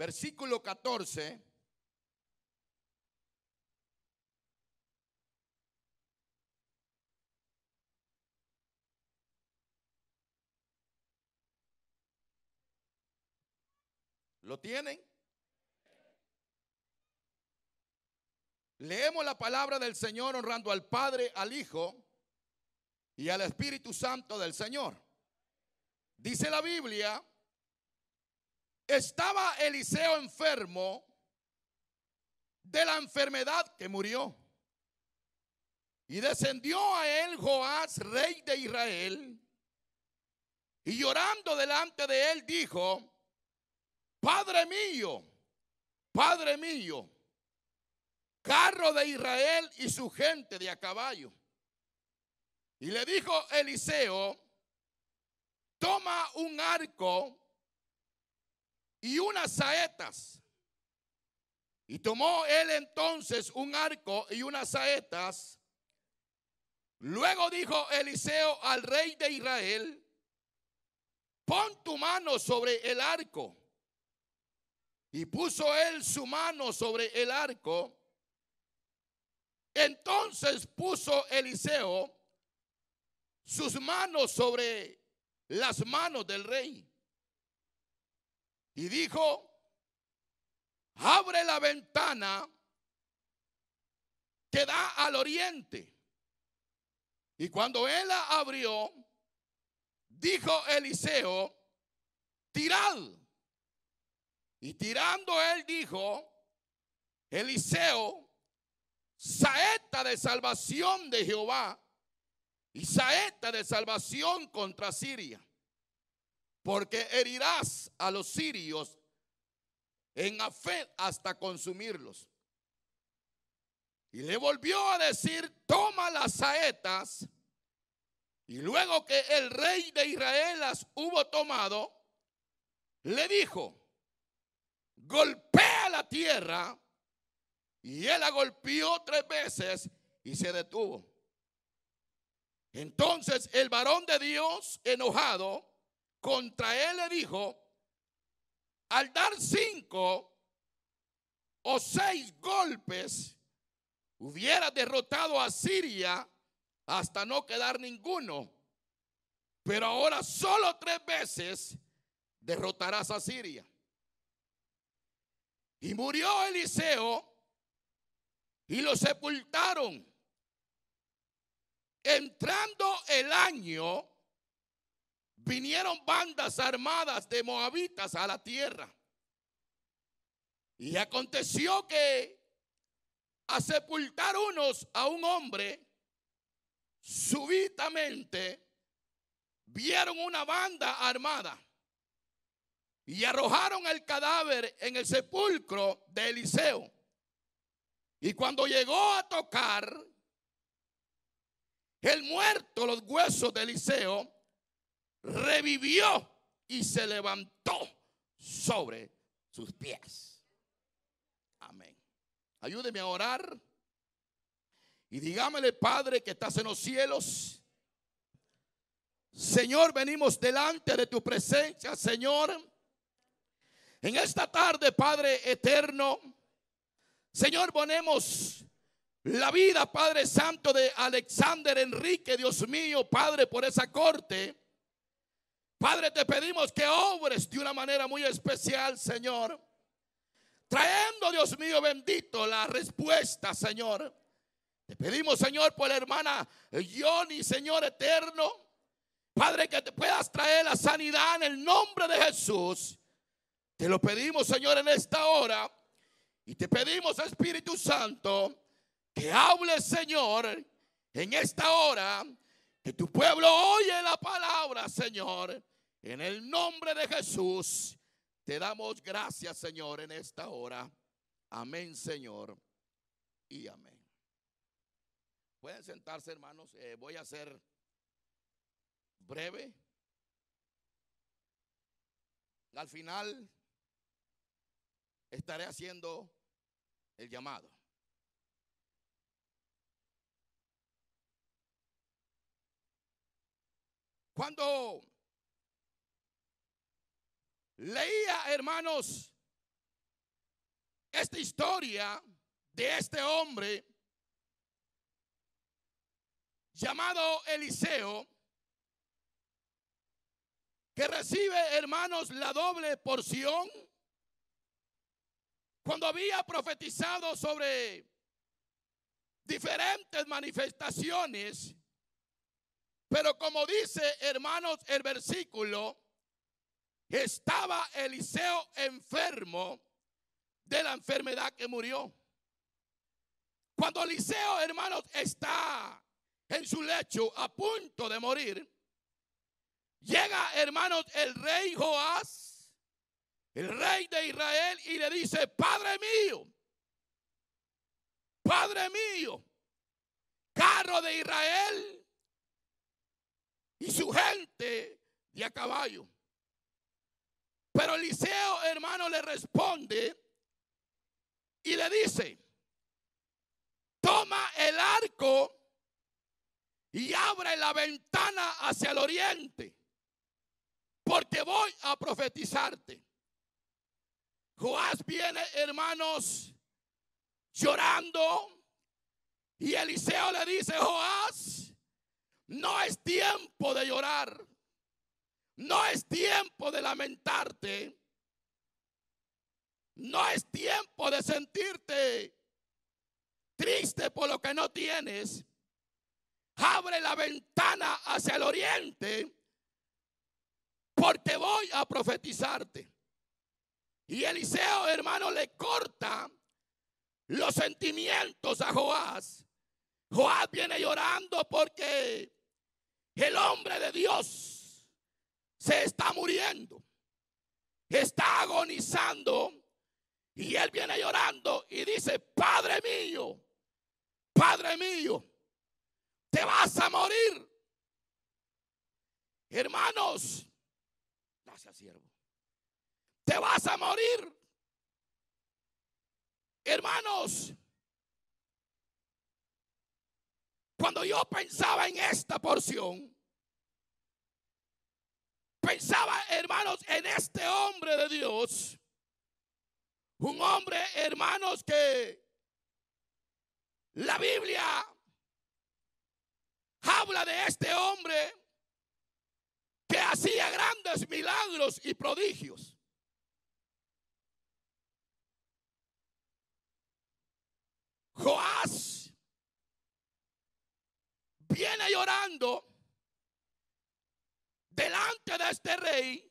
versículo 14. ¿Lo tienen? Leemos la palabra del Señor honrando al Padre, al Hijo y al Espíritu Santo del Señor. Dice la Biblia, estaba Eliseo enfermo de la enfermedad que murió. Y descendió a él Joás, rey de Israel, y llorando delante de él dijo, Padre mío, Padre mío, carro de Israel y su gente de a caballo. Y le dijo Eliseo, toma un arco y unas saetas. Y tomó él entonces un arco y unas saetas. Luego dijo Eliseo al rey de Israel, pon tu mano sobre el arco. Y puso él su mano sobre el arco. Entonces puso Eliseo sus manos sobre las manos del rey. Y dijo, abre la ventana que da al oriente. Y cuando él la abrió, dijo Eliseo, tirad. Y tirando él dijo, Eliseo, saeta de salvación de Jehová y saeta de salvación contra Siria, porque herirás a los sirios en Afed hasta consumirlos. Y le volvió a decir, toma las saetas. Y luego que el rey de Israel las hubo tomado, le dijo, golpea la tierra. Y él la golpeó tres veces y se detuvo. Entonces el varón de Dios, enojado contra él, le dijo, al dar cinco o seis golpes, hubiera derrotado a Siria hasta no quedar ninguno. Pero ahora solo tres veces derrotarás a Siria. Y murió Eliseo y lo sepultaron. Entrando el año, vinieron bandas armadas de moabitas a la tierra. Y aconteció que a sepultar unos a un hombre, súbitamente vieron una banda armada y arrojaron el cadáver en el sepulcro de Eliseo. Y cuando llegó a tocar el muerto, los huesos de Eliseo, revivió y se levantó sobre sus pies. Amén. Ayúdeme a orar. Y dígamele, Padre, que estás en los cielos. Señor, venimos delante de tu presencia, Señor. En esta tarde, Padre eterno, Señor, ponemos la vida, Padre Santo, de Alexander Enrique, Dios mío, Padre, por esa corte. Padre, te pedimos que obres de una manera muy especial, Señor. Trayendo, Dios mío, bendito, la respuesta, Señor. Te pedimos, Señor, por la hermana Johnny, Señor eterno. Padre, que te puedas traer la sanidad en el nombre de Jesús. Te lo pedimos, Señor, en esta hora. Y te pedimos, Espíritu Santo, que hable, Señor, en esta hora, que tu pueblo oye la palabra, Señor, en el nombre de Jesús. Te damos gracias, Señor, en esta hora. Amén, Señor. Y amén. Pueden sentarse, hermanos. Eh, voy a ser breve. Al final estaré haciendo el llamado. Cuando leía, hermanos, esta historia de este hombre llamado Eliseo, que recibe, hermanos, la doble porción, cuando había profetizado sobre diferentes manifestaciones, pero como dice, hermanos, el versículo, estaba Eliseo enfermo de la enfermedad que murió. Cuando Eliseo, hermanos, está en su lecho a punto de morir, llega, hermanos, el rey Joás, el rey de Israel, y le dice, Padre mío, Padre mío, carro de Israel y su gente de a caballo. Pero Eliseo, hermano, le responde y le dice, toma el arco y abre la ventana hacia el oriente, porque voy a profetizarte. Joás viene, hermanos, llorando. Y Eliseo le dice, Joás, no es tiempo de llorar. No es tiempo de lamentarte. No es tiempo de sentirte triste por lo que no tienes. Abre la ventana hacia el oriente porque voy a profetizarte. Y Eliseo, hermano, le corta los sentimientos a Joás. Joás viene llorando porque el hombre de Dios se está muriendo, está agonizando y él viene llorando y dice, Padre mío, Padre mío, te vas a morir. Hermanos, gracias siervo, te vas a morir. Hermanos, cuando yo pensaba en esta porción, pensaba, hermanos, en este hombre de Dios, un hombre, hermanos, que la Biblia habla de este hombre que hacía grandes milagros y prodigios. Joás viene llorando delante de este rey.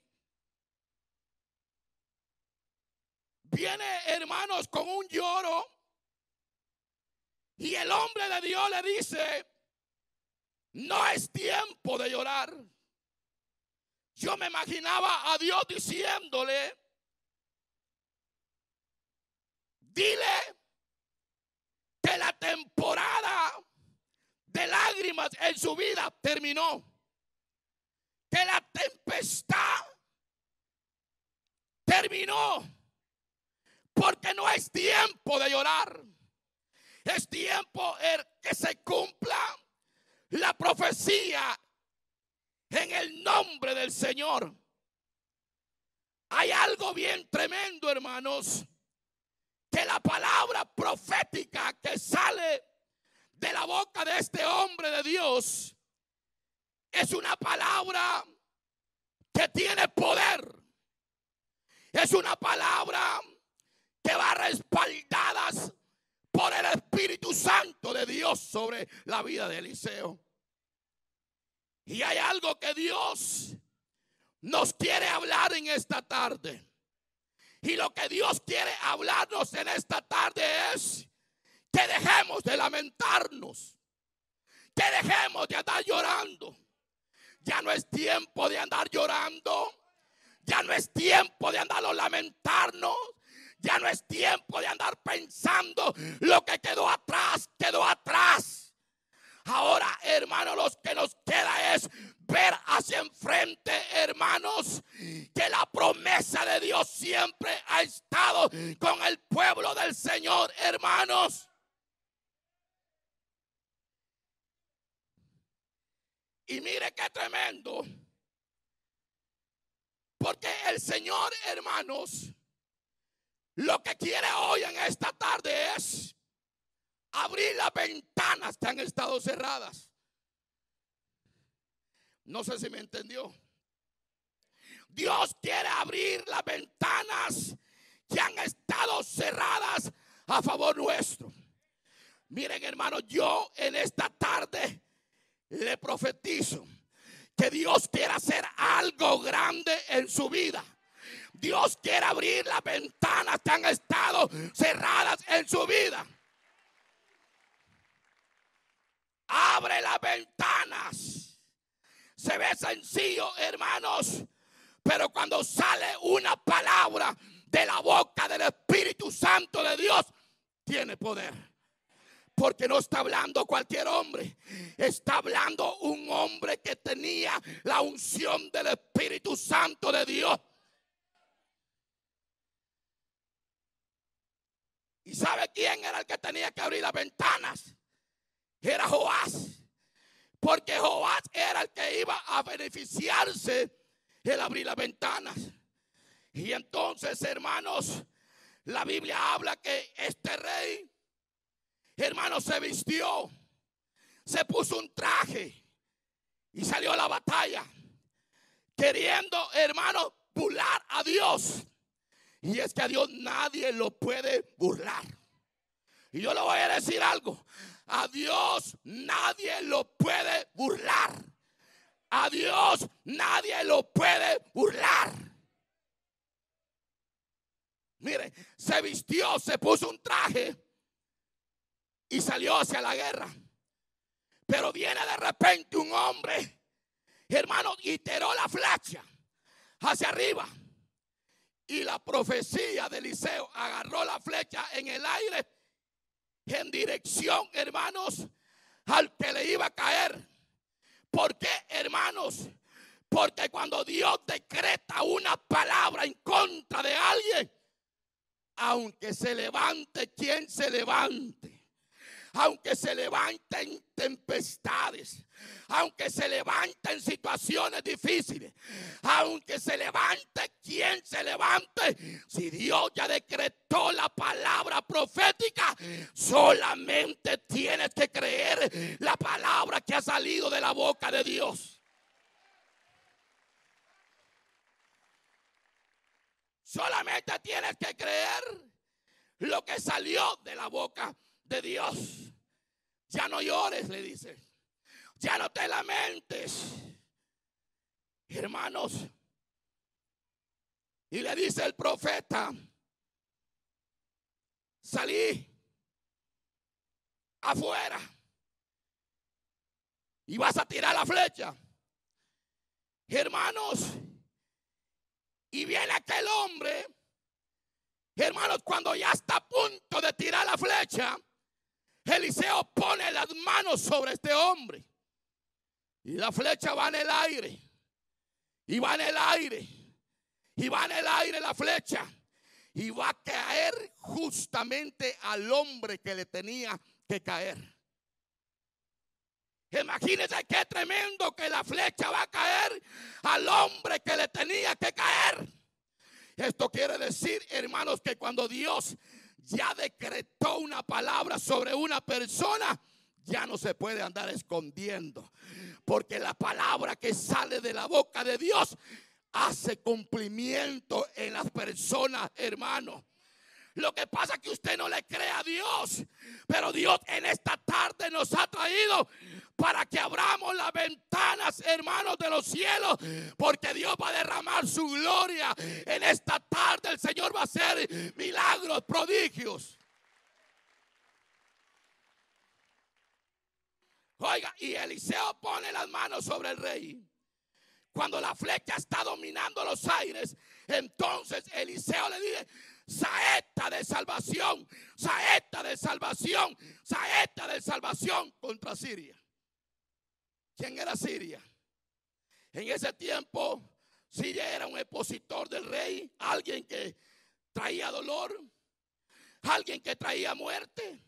Viene, hermanos, con un lloro. Y el hombre de Dios le dice, no es tiempo de llorar. Yo me imaginaba a Dios diciéndole, dile que la temporada de lágrimas en su vida terminó. Que la tempestad terminó. Porque no es tiempo de llorar. Es tiempo el que se cumpla la profecía en el nombre del Señor. Hay algo bien tremendo, hermanos que la palabra profética que sale de la boca de este hombre de Dios es una palabra que tiene poder. Es una palabra que va respaldadas por el Espíritu Santo de Dios sobre la vida de Eliseo. Y hay algo que Dios nos quiere hablar en esta tarde. Y lo que Dios quiere hablarnos en esta tarde es que dejemos de lamentarnos, que dejemos de andar llorando. Ya no es tiempo de andar llorando, ya no es tiempo de andar lamentarnos. Ya no es tiempo de andar pensando lo que quedó atrás, quedó atrás. Ahora, hermanos, lo que nos queda es ver hacia enfrente, hermanos, que la promesa de Dios siempre ha estado con el pueblo del Señor, hermanos. Y mire qué tremendo. Porque el Señor, hermanos, Lo que quiere hoy en esta tarde es abrir las ventanas que han estado cerradas. No sé si me entendió. Dios quiere abrir las ventanas que han estado cerradas a favor nuestro. Miren hermano, yo en esta tarde le profetizo que Dios quiere hacer algo grande en su vida. Dios quiere abrir las ventanas que han estado cerradas en su vida. Abre las ventanas. Se ve sencillo, hermanos, pero cuando sale una palabra de la boca del Espíritu Santo de Dios, tiene poder. Porque no está hablando cualquier hombre. Está hablando un hombre que tenía la unción del Espíritu Santo de Dios. ¿Y sabe quién era el que tenía que abrir las ventanas? Era Joás. Porque Joás era el que iba a beneficiarse el abrir las ventanas. Y entonces, hermanos, la Biblia habla que este rey hermano, se vistió, se puso un traje y salió a la batalla, queriendo, hermano, burlar a Dios. Y es que a Dios nadie lo puede burlar. Y yo le voy a decir algo. A Dios nadie lo puede burlar. A Dios nadie lo puede burlar. Mire, se vistió, se puso un traje y salió hacia la guerra. Pero viene de repente un hombre, hermano, y tiró la flecha hacia arriba. Y la profecía de Eliseo agarró la flecha en el aire en dirección, hermanos, al que le iba a caer. ¿Por qué, hermanos? Porque cuando Dios decreta una palabra en contra de alguien, aunque se levante quien se levante, aunque se levanten tempestades, aunque se levanten situaciones difíciles, aunque se levante quien se levante, si Dios ya decretó la palabra profética, solamente tienes que creer la palabra que ha salido de la boca de Dios. Solamente tienes que creer lo que salió de la boca de Dios. Ya no llores, le dice. Ya no te lamentes. Hermanos. Y le dice el profeta, salí afuera y vas a tirar la flecha. Hermanos, y viene aquel hombre, hermanos, cuando ya está a punto de tirar la flecha, Eliseo pone las manos sobre este hombre. Y la flecha va en el aire. Y va en el aire. Y va en el aire la flecha. Y va a caer justamente al hombre que le tenía que caer. Imagínense qué tremendo que la flecha va a caer al hombre que le tenía que caer. Esto quiere decir, hermanos, que cuando Dios ya decretó una palabra sobre una persona, ya no se puede andar escondiendo. Porque la palabra que sale de la boca de Dios hace cumplimiento en las personas, hermano. Lo que pasa es que usted no le cree a Dios. Pero Dios en esta tarde nos ha traído para que abramos las ventanas, hermanos, de los cielos. Porque Dios va a derramar su gloria. En esta tarde el Señor va a hacer milagros, prodigios. Oiga, y Eliseo pone las manos sobre el rey. Cuando la flecha está dominando los aires, entonces Eliseo le dice, saeta de salvación, saeta de salvación, saeta de salvación contra Siria. ¿Quién era Siria? En ese tiempo, Siria era un expositor del rey, alguien que traía dolor, alguien que traía muerte,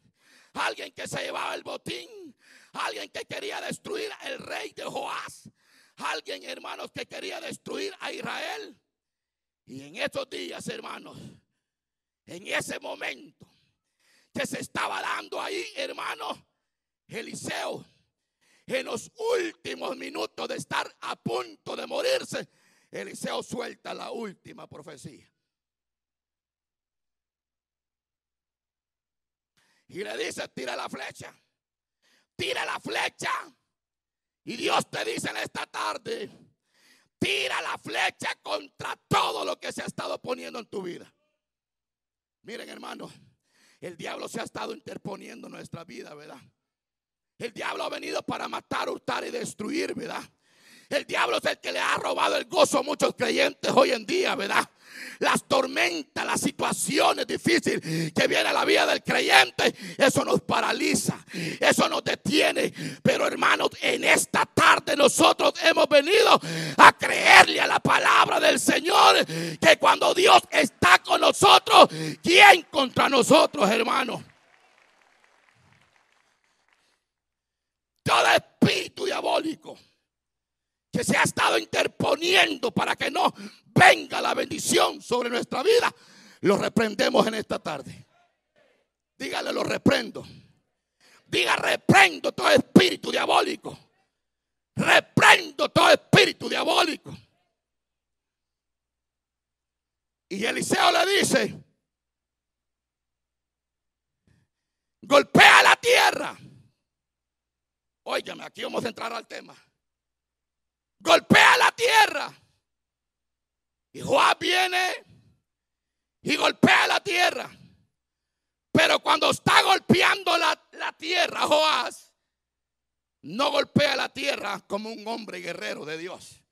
alguien que se llevaba el botín, alguien que quería destruir el rey de Joás, alguien, hermanos, que quería destruir a Israel. Y en estos días, hermanos, En ese momento que se estaba dando ahí, hermano, Eliseo, en los últimos minutos de estar a punto de morirse, Eliseo suelta la última profecía. Y le dice, tira la flecha, tira la flecha. Y Dios te dice en esta tarde, tira la flecha contra todo lo que se ha estado poniendo en tu vida. Miren hermano, el diablo se ha estado interponiendo en nuestra vida, ¿verdad? El diablo ha venido para matar, hurtar y destruir, ¿verdad? El diablo es el que le ha robado el gozo a muchos creyentes hoy en día, ¿verdad? Las tormentas, las situaciones difíciles que viene a la vida del creyente, eso nos paraliza, eso nos detiene. Pero hermanos, en esta tarde nosotros hemos venido a creerle a la palabra del Señor, que cuando Dios está con nosotros, ¿quién contra nosotros, hermanos? Todo espíritu diabólico que se ha estado interponiendo para que no venga la bendición sobre nuestra vida, lo reprendemos en esta tarde. Dígale, lo reprendo. Diga, reprendo todo espíritu diabólico. Reprendo todo espíritu diabólico. Y Eliseo le dice, golpea la tierra. Óigame, aquí vamos a entrar al tema. Golpea la tierra. Y Joab viene y golpea la tierra. Pero cuando está golpeando la, la tierra, Joás no golpea la tierra como un hombre guerrero de Dios.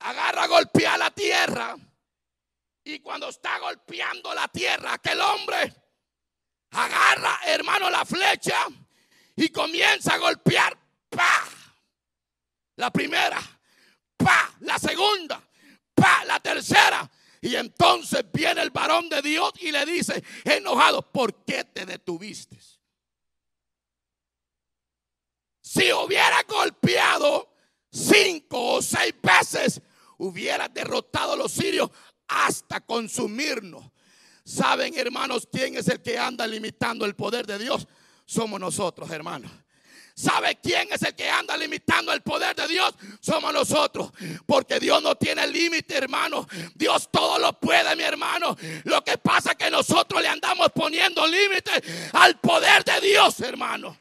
Agarra, golpea la tierra. Y cuando está golpeando la tierra, aquel hombre agarra, hermano, la flecha y comienza a golpear. ¡Pah! La primera, pa, la segunda, pa, la tercera. Y entonces viene el varón de Dios y le dice, enojado, ¿por qué te detuviste? Si hubiera golpeado cinco o seis veces, hubiera derrotado a los sirios hasta consumirnos. ¿Saben, hermanos, quién es el que anda limitando el poder de Dios? Somos nosotros, hermanos. ¿Sabe quién es el que anda limitando el poder de Dios? Somos nosotros. Porque Dios no tiene límite, hermano. Dios todo lo puede, mi hermano. Lo que pasa es que nosotros le andamos poniendo límite al poder de Dios, hermano.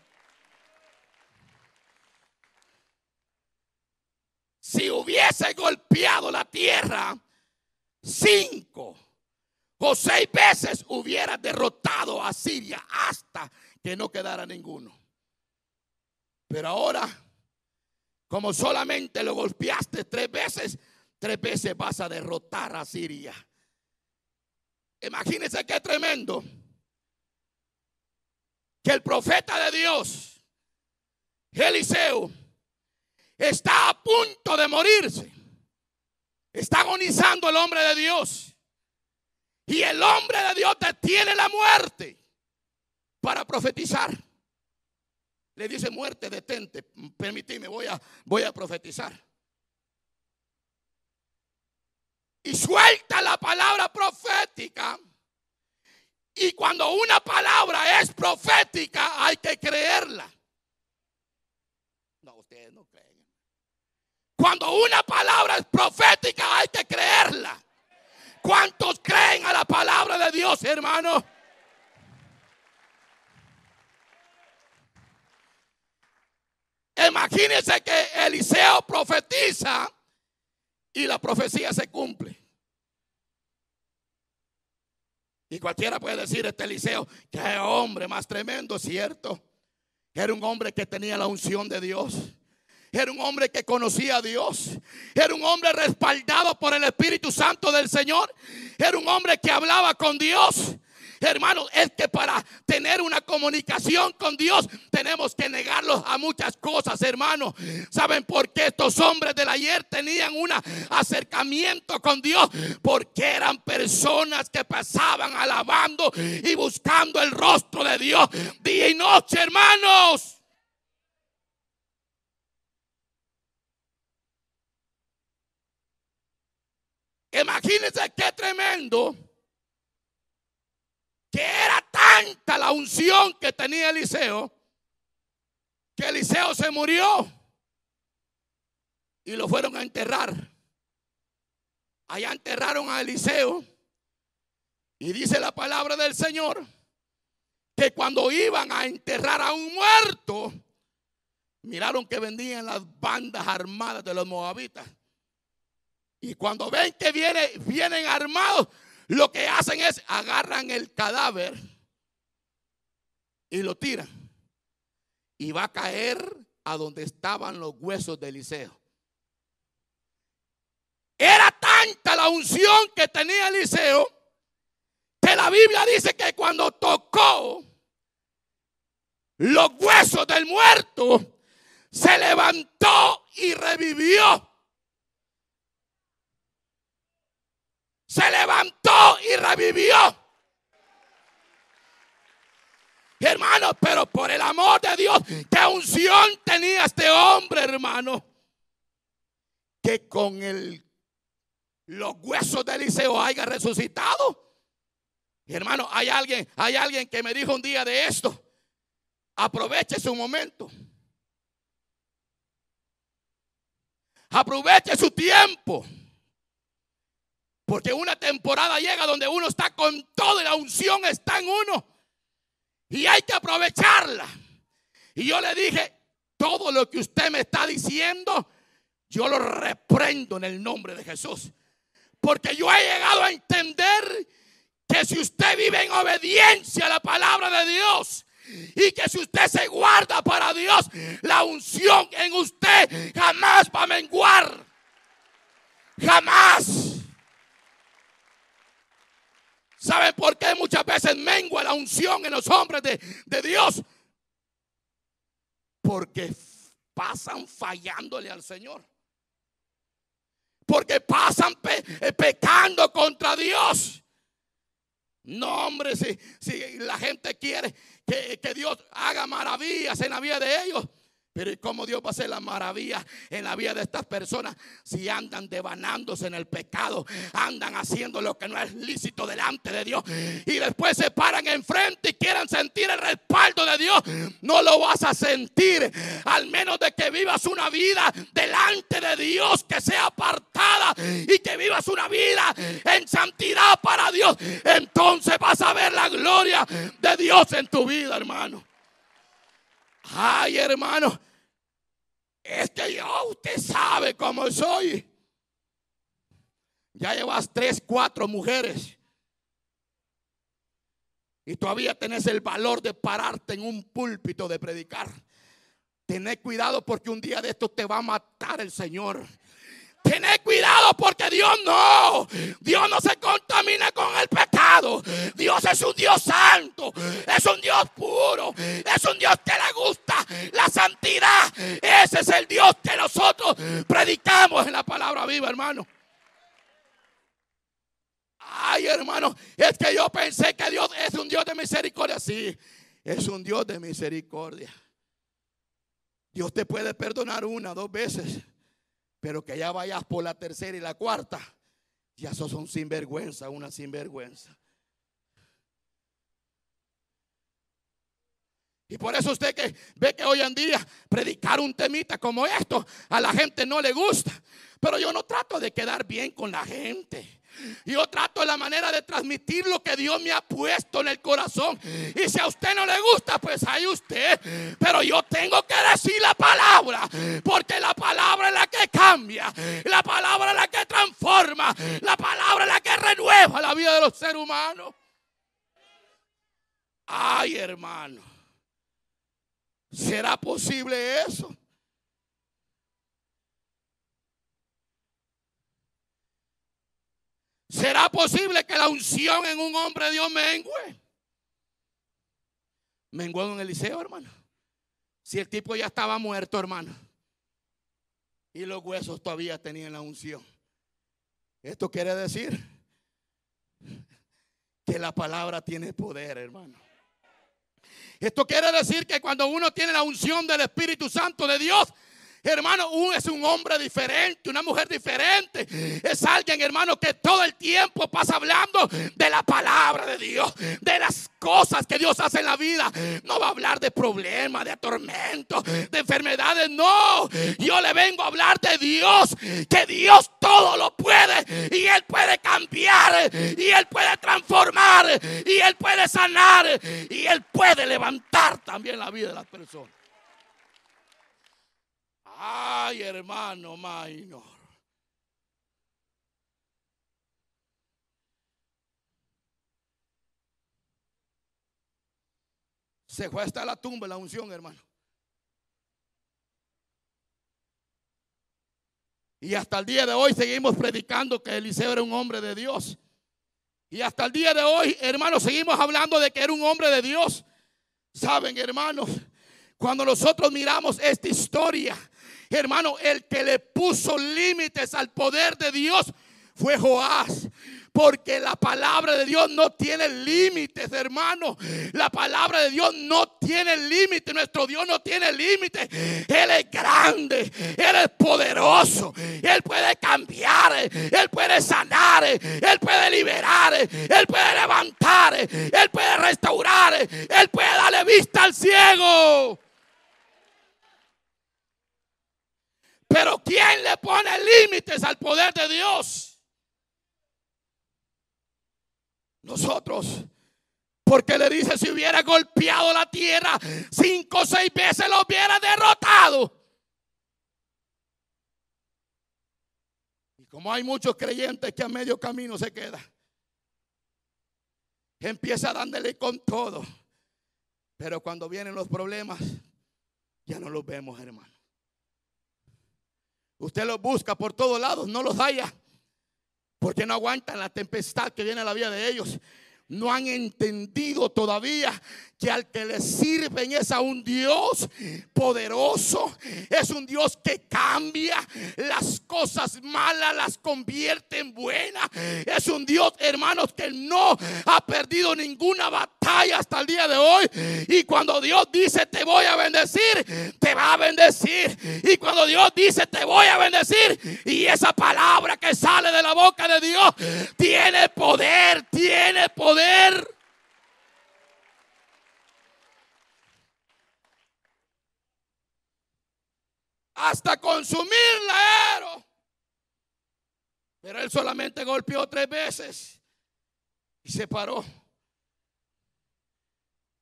Si hubiese golpeado la tierra cinco o seis veces, hubiera derrotado a Siria hasta que no quedara ninguno. Pero ahora, como solamente lo golpeaste tres veces, tres veces vas a derrotar a Siria. Imagínense qué tremendo. Que el profeta de Dios, Eliseo, está a punto de morirse. Está agonizando el hombre de Dios. Y el hombre de Dios detiene la muerte para profetizar. Le dice muerte, detente, permíteme, voy a, voy a profetizar. Y suelta la palabra profética. Y cuando una palabra es profética, hay que creerla. No, ustedes no creen. Cuando una palabra es profética, hay que creerla. ¿Cuántos creen a la palabra de Dios, hermano? Imagínense que Eliseo profetiza y la profecía se cumple. Y cualquiera puede decir, este Eliseo, qué hombre más tremendo, ¿cierto? Era un hombre que tenía la unción de Dios. Era un hombre que conocía a Dios. Era un hombre respaldado por el Espíritu Santo del Señor. Era un hombre que hablaba con Dios. Hermanos, es que para tener una comunicación con Dios tenemos que negarlos a muchas cosas, hermanos. ¿Saben por qué estos hombres del ayer tenían un acercamiento con Dios? Porque eran personas que pasaban alabando y buscando el rostro de Dios día y noche, hermanos. Imagínense qué tremendo que era tanta la unción que tenía Eliseo, que Eliseo se murió y lo fueron a enterrar. Allá enterraron a Eliseo y dice la palabra del Señor que cuando iban a enterrar a un muerto, miraron que vendían las bandas armadas de los moabitas. Y cuando ven que viene, vienen armados, lo que hacen es agarran el cadáver y lo tiran. Y va a caer a donde estaban los huesos de Eliseo. Era tanta la unción que tenía Eliseo que la Biblia dice que cuando tocó los huesos del muerto, se levantó y revivió. Se levantó y revivió. Hermano, pero por el amor de Dios, qué unción tenía este hombre, hermano, que con el, los huesos de Eliseo haya resucitado. Hermano, hay alguien, hay alguien que me dijo un día de esto. Aproveche su momento. Aproveche su tiempo. Porque una temporada llega donde uno está con todo y la unción está en uno. Y hay que aprovecharla. Y yo le dije, todo lo que usted me está diciendo, yo lo reprendo en el nombre de Jesús. Porque yo he llegado a entender que si usted vive en obediencia a la palabra de Dios y que si usted se guarda para Dios, la unción en usted jamás va a menguar. Jamás. ¿Sabe por qué muchas veces mengua la unción en los hombres de, de Dios? Porque pasan fallándole al Señor. Porque pasan eh, pecando contra Dios. No, hombre, si, si la gente quiere que, que Dios haga maravillas en la vida de ellos, pero ¿y cómo Dios va a hacer la maravilla en la vida de estas personas si andan devanándose en el pecado, andan haciendo lo que no es lícito delante de Dios y después se paran enfrente y quieran sentir el respaldo de Dios? No lo vas a sentir al menos de que vivas una vida delante de Dios que sea apartada y que vivas una vida en santidad para Dios. Entonces vas a ver la gloria de Dios en tu vida, hermano. Ay, hermano, es que yo, usted sabe cómo soy. Ya llevas tres, cuatro mujeres. Y todavía tenés el valor de pararte en un púlpito de predicar. Tened cuidado porque un día de esto te va a matar el Señor. Tened cuidado porque Dios no, Dios no se contamina con el pecado. Dios es un Dios santo, es un Dios puro, es un Dios que le gusta la santidad. Ese es el Dios que nosotros predicamos en la palabra viva, hermano. Ay, hermano, es que yo pensé que Dios es un Dios de misericordia. Sí, es un Dios de misericordia. Dios te puede perdonar una, dos veces. Pero que ya vayas por la tercera y la cuarta, ya sos un sinvergüenza, una sinvergüenza. Y por eso usted que ve que hoy en día predicar un temita como esto a la gente no le gusta. Pero yo no trato de quedar bien con la gente. Yo trato la manera de transmitir lo que Dios me ha puesto en el corazón. Y si a usted no le gusta, pues hay usted. Pero yo tengo que decir la palabra. Porque la palabra es la que cambia. La palabra es la que transforma. La palabra es la que renueva la vida de los seres humanos. Ay, hermano. ¿Será posible eso? ¿Será posible que la unción en un hombre de Dios mengue? Menguó en Eliseo, hermano. Si el tipo ya estaba muerto, hermano. Y los huesos todavía tenían la unción. Esto quiere decir que la palabra tiene poder, hermano. Esto quiere decir que cuando uno tiene la unción del Espíritu Santo de Dios, Hermano, es un hombre diferente, una mujer diferente. Es alguien, hermano, que todo el tiempo pasa hablando de la palabra de Dios, de las cosas que Dios hace en la vida. No va a hablar de problemas, de atormentos, de enfermedades. No, yo le vengo a hablar de Dios, que Dios todo lo puede y Él puede cambiar y Él puede transformar y Él puede sanar y Él puede levantar también la vida de las personas. Ay, hermano minor. Se fue hasta la tumba la unción, hermano. Y hasta el día de hoy seguimos predicando que Eliseo era un hombre de Dios. Y hasta el día de hoy, hermanos, seguimos hablando de que era un hombre de Dios. Saben, hermanos, cuando nosotros miramos esta historia, hermano, el que le puso límites al poder de Dios fue Joás. Porque la palabra de Dios no tiene límites, hermano. La palabra de Dios no tiene límites. Nuestro Dios no tiene límites. Él es grande. Él es poderoso. Él puede cambiar. Él puede sanar. Él puede liberar. Él puede levantar. Él puede restaurar. Él puede darle vista al ciego. Pero ¿quién le pone límites al poder de Dios? Nosotros. Porque le dice, si hubiera golpeado la tierra cinco o seis veces, lo hubiera derrotado. Y como hay muchos creyentes que a medio camino se queda, empieza dándole con todo. Pero cuando vienen los problemas, ya no los vemos, hermano. Usted los busca por todos lados, no los haya. Porque no aguantan la tempestad que viene a la vida de ellos no han entendido todavía que al que le sirven es a un Dios poderoso, es un Dios que cambia las cosas malas, las convierte en buenas, es un Dios, hermanos, que no ha perdido ninguna batalla hasta el día de hoy. Y cuando Dios dice te voy a bendecir, te va a bendecir. Y cuando Dios dice te voy a bendecir, y esa palabra que sale de la boca de Dios tiene poder, tiene poder hasta consumir la Pero él solamente golpeó tres veces y se paró.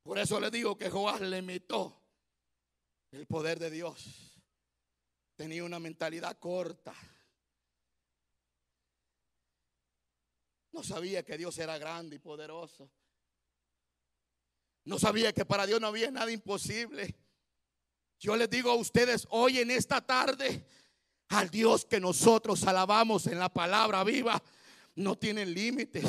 Por eso le digo que Joás le imitó el poder de Dios. Tenía una mentalidad corta. No sabía que Dios era grande y poderoso. No sabía que para Dios no había nada imposible. Yo les digo a ustedes hoy en esta tarde, al Dios que nosotros alabamos en la palabra viva, no tiene límites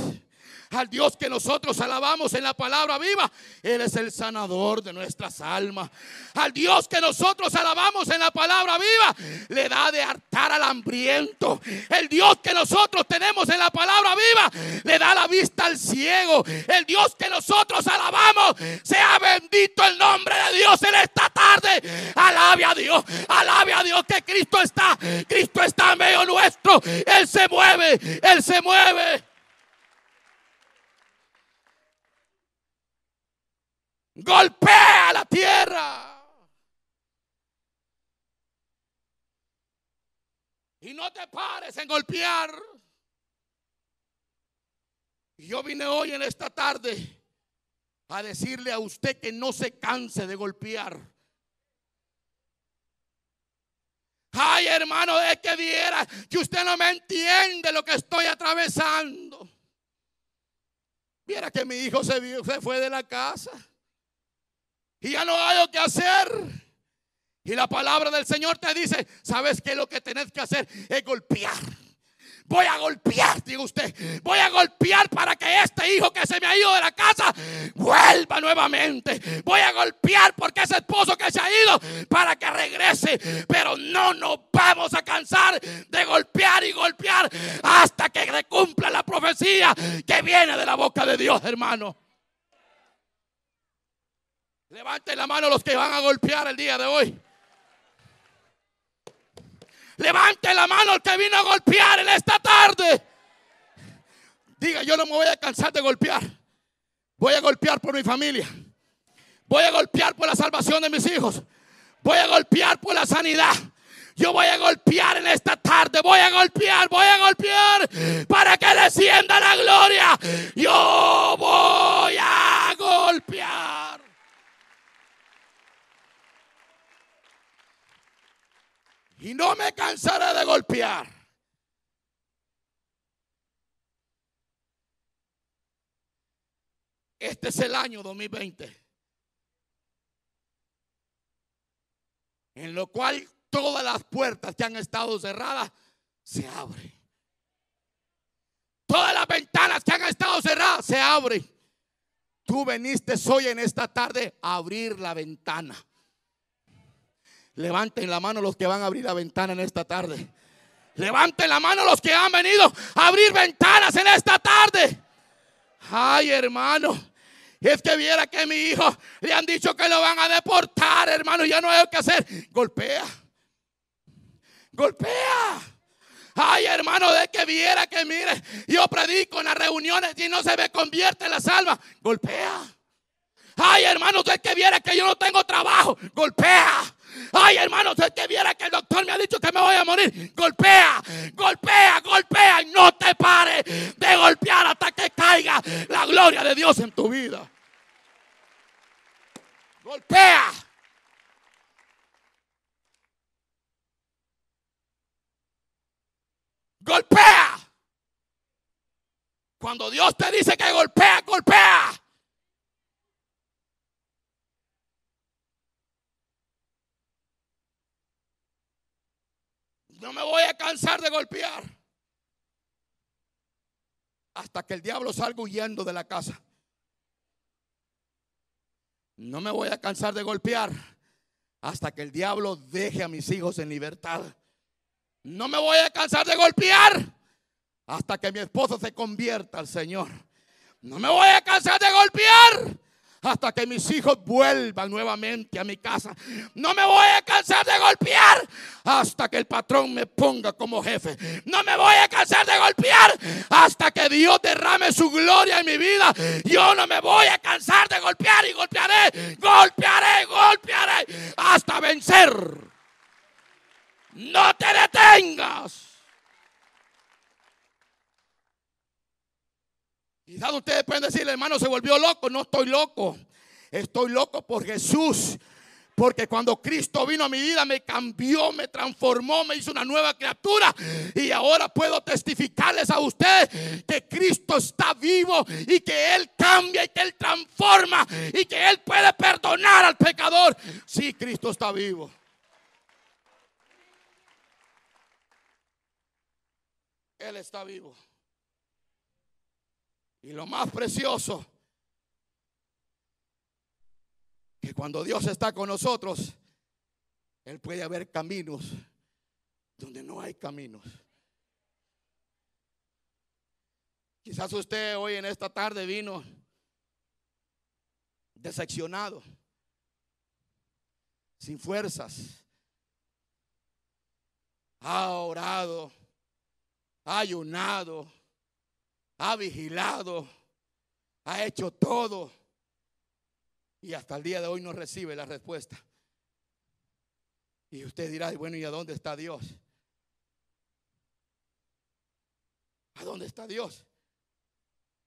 al Dios que nosotros alabamos en la palabra viva. Él es el sanador de nuestras almas. Al Dios que nosotros alabamos en la palabra viva, le da de hartar al hambriento. El Dios que nosotros tenemos en la palabra viva, le da la vista al ciego. El Dios que nosotros alabamos, sea bendito el nombre de Dios en esta tarde. Alabe a Dios, alabe a Dios que Cristo está. Cristo está en medio nuestro. Él se mueve, Él se mueve. Golpea la tierra. Y no te pares en golpear. Yo vine hoy en esta tarde a decirle a usted que no se canse de golpear. Ay, hermano, es que diera que usted no me entiende lo que estoy atravesando. Viera que mi hijo se, se fue de la casa y ya no hay lo que hacer. Y la palabra del Señor te dice, ¿sabes qué? Lo que tenés que hacer es golpear. Voy a golpear, diga usted. Voy a golpear para que este hijo que se me ha ido de la casa vuelva nuevamente. Voy a golpear porque ese esposo que se ha ido para que regrese. Pero no nos vamos a cansar de golpear y golpear hasta que cumpla la profecía que viene de la boca de Dios, hermano. Levanten la mano los que van a golpear el día de hoy. Levante la mano el que vino a golpear en esta tarde. Diga, yo no me voy a cansar de golpear. Voy a golpear por mi familia. Voy a golpear por la salvación de mis hijos. Voy a golpear por la sanidad. Yo voy a golpear en esta tarde. Voy a golpear, voy a golpear para que descienda la gloria. Yo voy a golpear. Y no me cansaré de golpear. Este es el año 2020. En lo cual todas las puertas que han estado cerradas se abren. Todas las ventanas que han estado cerradas se abren. Tú veniste hoy en esta tarde a abrir la ventana. Levanten la mano los que van a abrir la ventana en esta tarde. Levanten la mano los que han venido a abrir ventanas en esta tarde. Ay, hermano. Es que viera que mi hijo le han dicho que lo van a deportar, hermano. Ya no hay que hacer. Golpea. Golpea. Ay, hermano, de que viera que mire, yo predico en las reuniones y no se me convierte en la salva. Golpea. Ay, hermano, de que viera que yo no tengo trabajo. Golpea. Ay, hermano, usted que viera que el doctor me ha dicho que me voy a morir. Golpea, golpea, golpea y no te pare de golpear hasta que caiga la gloria de Dios en tu vida. Golpea. Golpea. Cuando Dios te dice que golpea, golpea. No me voy a cansar de golpear. Hasta que el diablo salga huyendo de la casa. No me voy a cansar de golpear. Hasta que el diablo deje a mis hijos en libertad. No me voy a cansar de golpear. Hasta que mi esposo se convierta al Señor. No me voy a cansar de golpear hasta que mis hijos vuelvan nuevamente a mi casa. No me voy a cansar de golpear hasta que el patrón me ponga como jefe. No me voy a cansar de golpear hasta que Dios derrame su gloria en mi vida. Yo no me voy a cansar de golpear y golpearé, golpearé, golpearé hasta vencer. No te detengas. Quizás ustedes pueden decir, hermano, se volvió loco. No estoy loco. Estoy loco por Jesús. Porque cuando Cristo vino a mi vida me cambió, me transformó, me hizo una nueva criatura. Y ahora puedo testificarles a ustedes que Cristo está vivo y que Él cambia y que Él transforma y que Él puede perdonar al pecador. Sí, Cristo está vivo. Él está vivo. Y lo más precioso, que cuando Dios está con nosotros, Él puede haber caminos donde no hay caminos. Quizás usted hoy en esta tarde vino decepcionado, sin fuerzas. Ha orado, ha ayunado ha vigilado, ha hecho todo y hasta el día de hoy no recibe la respuesta. Y usted dirá, bueno, ¿y a dónde está Dios? ¿A dónde está Dios?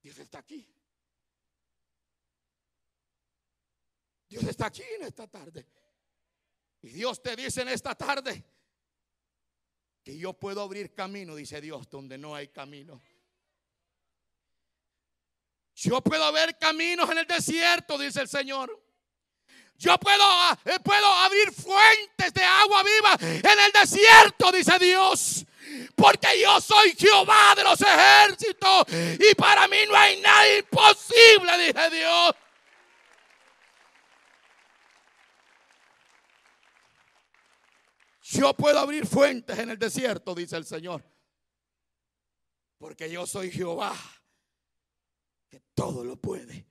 Dios está aquí. Dios está aquí en esta tarde. Y Dios te dice en esta tarde que yo puedo abrir camino, dice Dios, donde no hay camino. Yo puedo ver caminos en el desierto, dice el Señor. Yo puedo, eh, puedo abrir fuentes de agua viva en el desierto, dice Dios. Porque yo soy Jehová de los ejércitos. Y para mí no hay nada imposible, dice Dios. Yo puedo abrir fuentes en el desierto, dice el Señor. Porque yo soy Jehová todo lo puede.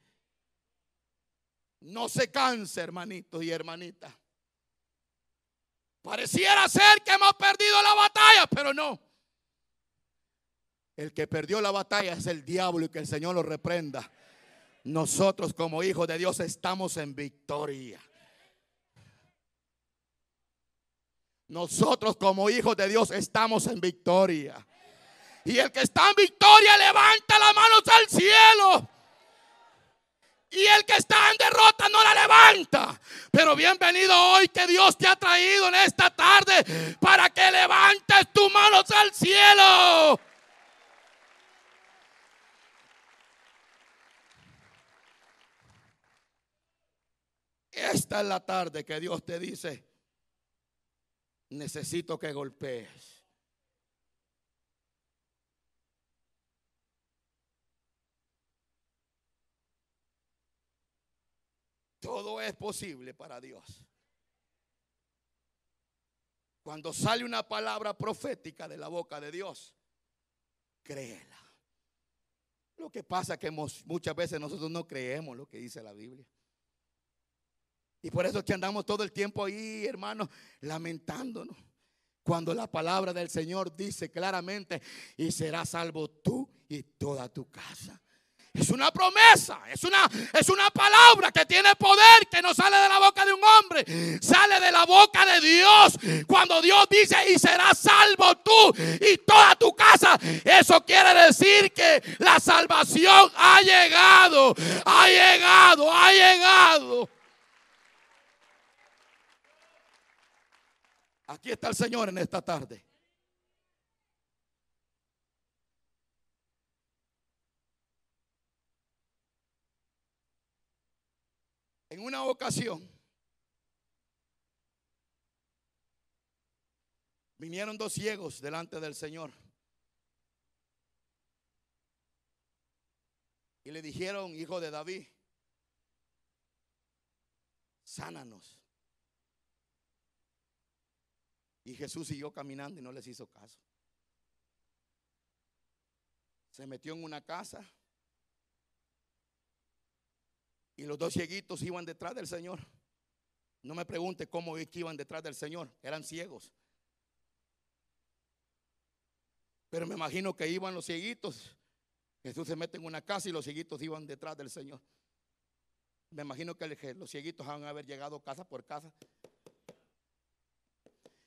No se canse, hermanito y hermanita. Pareciera ser que hemos perdido la batalla, pero no. El que perdió la batalla es el diablo y que el Señor lo reprenda. Nosotros como hijos de Dios estamos en victoria. Nosotros como hijos de Dios estamos en victoria. Y el que está en victoria levanta las manos al cielo. Y el que está en derrota no la levanta. Pero bienvenido hoy que Dios te ha traído en esta tarde para que levantes tus manos al cielo. Esta es la tarde que Dios te dice, necesito que golpees. Todo es posible para Dios. Cuando sale una palabra profética de la boca de Dios, créela. Lo que pasa es que muchas veces nosotros no creemos lo que dice la Biblia. Y por eso es que andamos todo el tiempo ahí, hermanos, lamentándonos. Cuando la palabra del Señor dice claramente, y serás salvo tú y toda tu casa. Es una promesa, es una, es una palabra que tiene poder, que no sale de la boca de un hombre, sale de la boca de Dios. Cuando Dios dice, y serás salvo tú y toda tu casa, eso quiere decir que la salvación ha llegado, ha llegado, ha llegado. Aquí está el Señor en esta tarde. En una ocasión, vinieron dos ciegos delante del Señor. Y le dijeron, hijo de David, sánanos. Y Jesús siguió caminando y no les hizo caso. Se metió en una casa. Y los dos cieguitos iban detrás del Señor. No me pregunte cómo iban detrás del Señor. Eran ciegos. Pero me imagino que iban los cieguitos. Jesús se mete en una casa y los cieguitos iban detrás del Señor. Me imagino que los cieguitos van a haber llegado casa por casa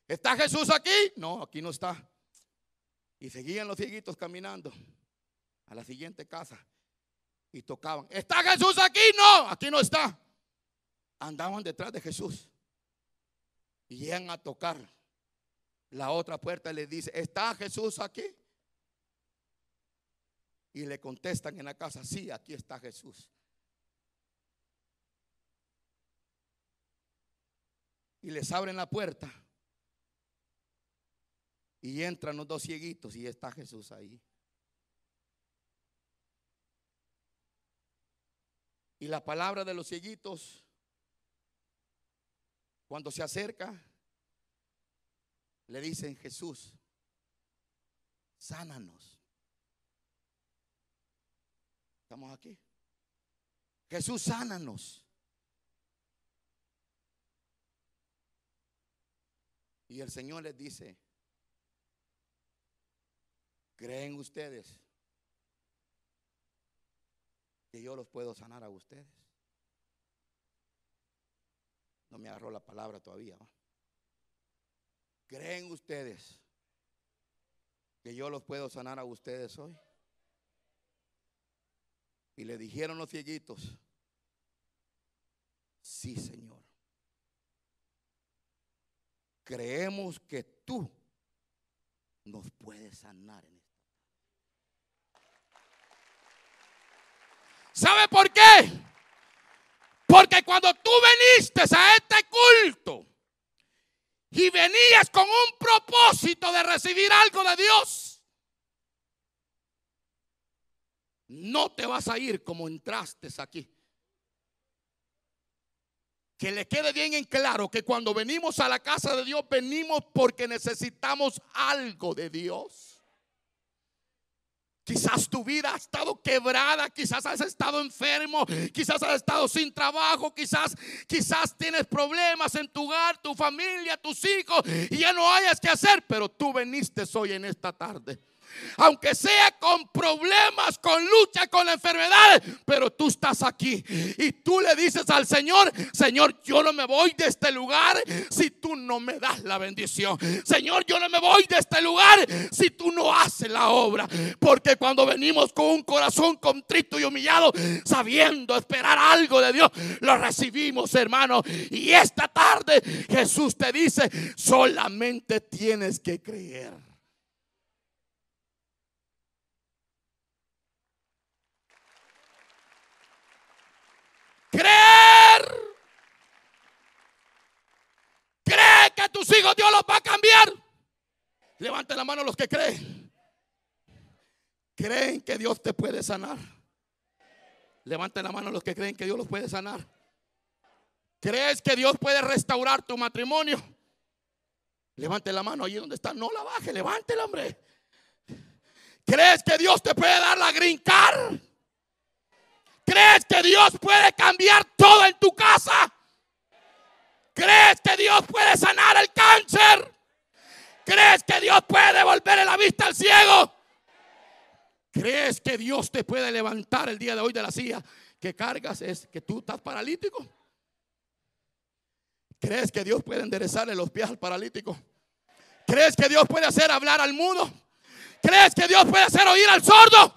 ¿Está Jesús aquí? No, aquí no está. Y seguían los cieguitos caminando a la siguiente casa y tocaban. ¿Está Jesús aquí? No, aquí no está. Andaban detrás de Jesús y llegan a tocar la otra puerta y le dice, ¿está Jesús aquí? Y le contestan en la casa, sí, aquí está Jesús. Y les abren la puerta y entran los dos cieguitos y está Jesús ahí. Y la palabra de los cieguitos, cuando se acerca, le dicen, Jesús, sánanos. Estamos aquí. Jesús, sánanos. Y el Señor les dice, ¿Creen ustedes que yo los puedo sanar a ustedes? No me agarró la palabra todavía. ¿Creen ustedes que yo los puedo sanar a ustedes hoy? Y le dijeron los cieguitos, sí Señor. Creemos que tú nos puedes sanar en ¿Sabe por qué? Porque cuando tú viniste a este culto y venías con un propósito de recibir algo de Dios, no te vas a ir como entraste aquí. Que le quede bien en claro que cuando venimos a la casa de Dios, venimos porque necesitamos algo de Dios Quizás tu vida ha estado quebrada, quizás has estado enfermo, quizás has estado sin trabajo, quizás quizás tienes problemas en tu hogar, tu familia, tus hijos y ya no hayas que hacer, pero tú veniste hoy en esta tarde aunque sea con problemas, con lucha, con enfermedades, pero tú estás aquí y tú le dices al Señor, Señor, yo no me voy de este lugar si tú no me das la bendición. Señor, yo no me voy de este lugar si tú no haces la obra, porque cuando venimos con un corazón contrito y humillado, sabiendo esperar algo de Dios, lo recibimos, hermano. Y esta tarde Jesús te dice, solamente tienes que creer. Creer. Cree que tus hijos Dios los va a cambiar. Levante la mano los que creen. Creen que Dios te puede sanar. Levante la mano los que creen que Dios los puede sanar. ¿Crees que Dios puede restaurar tu matrimonio? Levante la mano allí donde está. No la baje, levante el hombre. ¿Crees que Dios te puede dar la green? ¿Crees que Dios puede cambiar todo en tu casa? ¿Crees que Dios puede sanar el cáncer? ¿Crees que Dios puede devolverle la vista al ciego? ¿Crees que Dios te puede levantar el día de hoy de la silla que cargas? Es que tú estás paralítico. ¿Crees que Dios puede enderezarle los pies al paralítico? ¿Crees que Dios puede hacer hablar al mudo? ¿Crees que Dios puede hacer oír al sordo?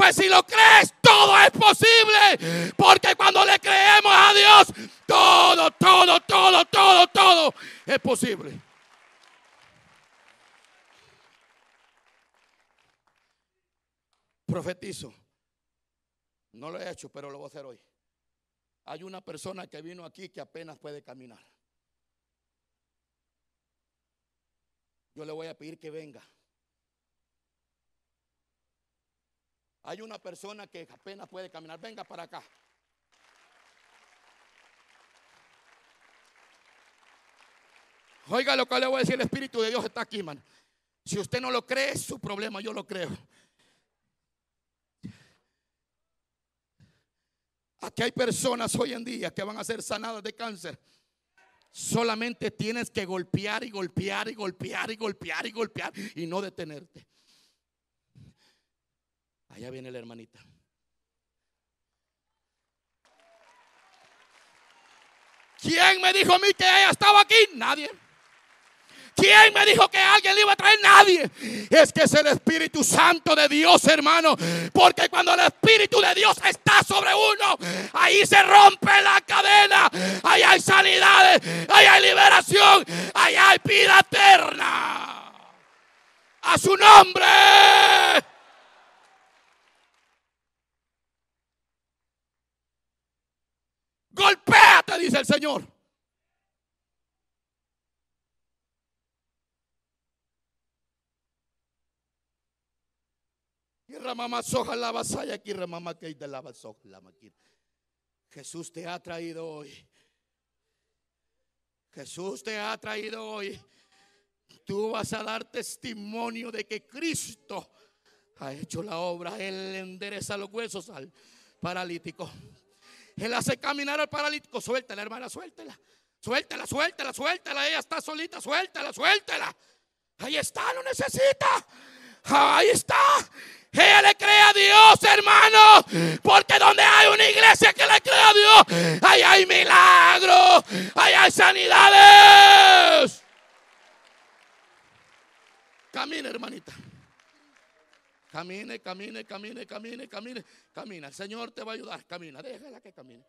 Pues si lo crees, todo es posible. Porque cuando le creemos a Dios, todo, todo, todo, todo, todo es posible. Profetizo. No lo he hecho, pero lo voy a hacer hoy. Hay una persona que vino aquí que apenas puede caminar. Yo le voy a pedir que venga. Hay una persona que apenas puede caminar. Venga para acá. Oiga lo que le voy a decir, el Espíritu de Dios está aquí, man. Si usted no lo cree, es su problema, yo lo creo. Aquí hay personas hoy en día que van a ser sanadas de cáncer. Solamente tienes que golpear y golpear y golpear y golpear y golpear y no detenerte. Allá viene la hermanita. ¿Quién me dijo a mí que ella estaba aquí? Nadie. ¿Quién me dijo que alguien le iba a traer? Nadie. Es que es el Espíritu Santo de Dios, hermano. Porque cuando el Espíritu de Dios está sobre uno, ahí se rompe la cadena. Ahí hay sanidades, ahí hay liberación, ahí hay vida eterna. A su nombre. Golpéate, dice el Señor. Jesús te ha traído hoy. Jesús te ha traído hoy. Tú vas a dar testimonio de que Cristo ha hecho la obra. Él endereza los huesos al paralítico. Él hace caminar al paralítico. Suéltala, hermana, suéltela. Suéltela, suéltela, suéltela. Ella está solita, suéltela, suéltela. Ahí está, no necesita. Ahí está. Ella le cree a Dios, hermano. Porque donde hay una iglesia que le cree a Dios, ahí hay milagros, ahí hay sanidades. Camina, hermanita. Camine, camine, camine, camine, camine. Camina. El Señor te va a ayudar. Camina. Déjala que camine.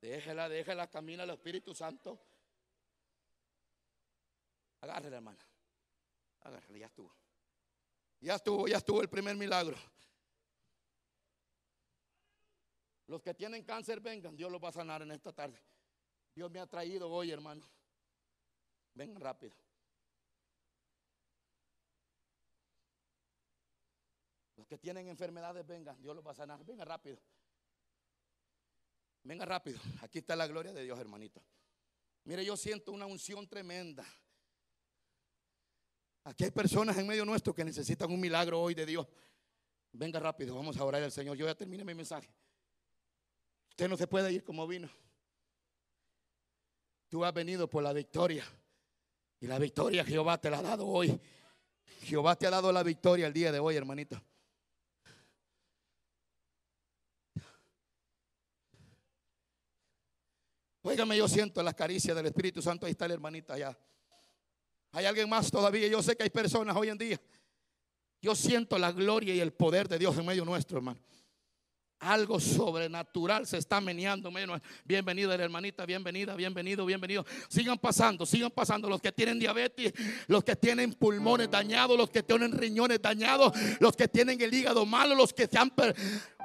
Déjela, déjela, camina el Espíritu Santo. Agárrela, hermana. Agárrela, ya estuvo. Ya estuvo, ya estuvo el primer milagro. Los que tienen cáncer, vengan. Dios los va a sanar en esta tarde. Dios me ha traído hoy, hermano. Vengan rápido. Que tienen enfermedades, vengan, Dios los va a sanar. Venga rápido. Venga rápido. Aquí está la gloria de Dios, hermanito. Mire, yo siento una unción tremenda. Aquí hay personas en medio nuestro que necesitan un milagro hoy de Dios. Venga rápido, vamos a orar al Señor. Yo ya terminé mi mensaje. Usted no se puede ir como vino. Tú has venido por la victoria. Y la victoria Jehová te la ha dado hoy. Jehová te ha dado la victoria el día de hoy, hermanito. Óigame, yo siento la caricia del Espíritu Santo. Ahí está la hermanita allá. Hay alguien más todavía. Yo sé que hay personas hoy en día. Yo siento la gloria y el poder de Dios en medio nuestro, hermano. Algo sobrenatural se está meneando. Bienvenida, hermanita, bienvenida, bienvenido, bienvenido. Sigan pasando, sigan pasando. Los que tienen diabetes, los que tienen pulmones dañados, los que tienen riñones dañados, los que tienen el hígado malo, los que se han.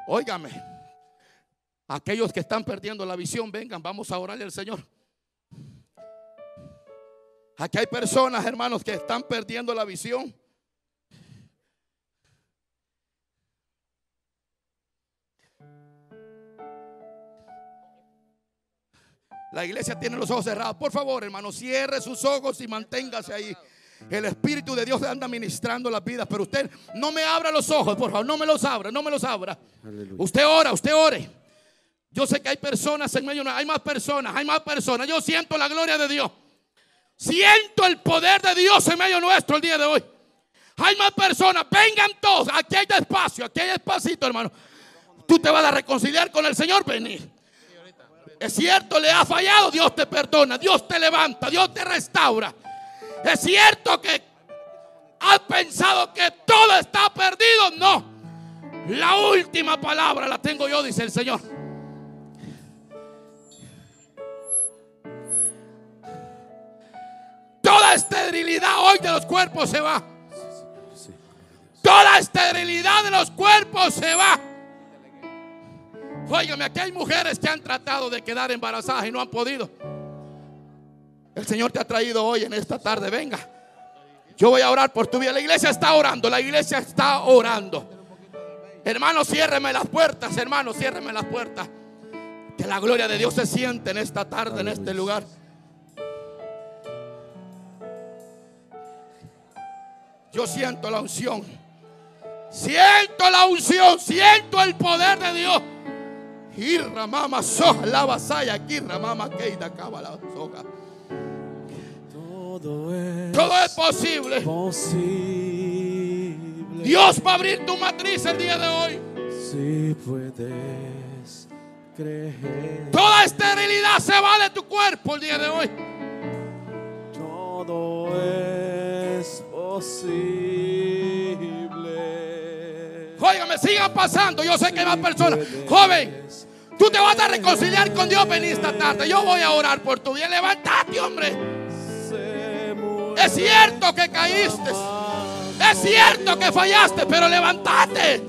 Óigame, aquellos que están perdiendo la visión, vengan, vamos a orarle al Señor. Aquí hay personas, hermanos, que están perdiendo la visión. La iglesia tiene los ojos cerrados. Por favor, hermano, cierre sus ojos y manténgase ahí. El Espíritu de Dios anda ministrando las vidas, pero usted no me abra los ojos, por favor, no me los abra, no me los abra. Usted ora, usted ore. Yo sé que hay personas en medio, hay más personas, hay más personas. Yo siento la gloria de Dios. Siento el poder de Dios en medio nuestro el día de hoy. Hay más personas, vengan todos. Aquí hay espacio, aquí hay espacito, hermano. Tú te vas a reconciliar con el Señor, venir. Es cierto, le ha fallado, Dios te perdona, Dios te levanta, Dios te restaura. Es cierto que has pensado que todo está perdido. No. La última palabra la tengo yo, dice el Señor. Toda esterilidad hoy de los cuerpos se va. Toda esterilidad de los cuerpos se va. Óigame, aquí hay mujeres que han tratado de quedar embarazadas y no han podido. El Señor te ha traído hoy en esta tarde. Venga. Yo voy a orar por tu vida. La iglesia está orando. La iglesia está orando. Hermano, ciérreme las puertas. Hermano, ciérreme las puertas. Que la gloria de Dios se siente en esta tarde, en este lugar. Yo siento la unción. Siento la unción. Siento el poder de Dios. Irra mama soja la vasalla, kirra mama keida acaba la soja. Todo es, Todo es posible. posible. Dios va a abrir tu matriz el día de hoy. Si puedes creer. Toda esterilidad se va de tu cuerpo el día de hoy. Todo es posible. Óigame, sigan pasando. Yo sé que hay más personas. Joven, tú te vas a reconciliar con Dios en esta tarde. Yo voy a orar por tu bien. Levantate, hombre. Es cierto que caíste. Es cierto que fallaste, pero levántate.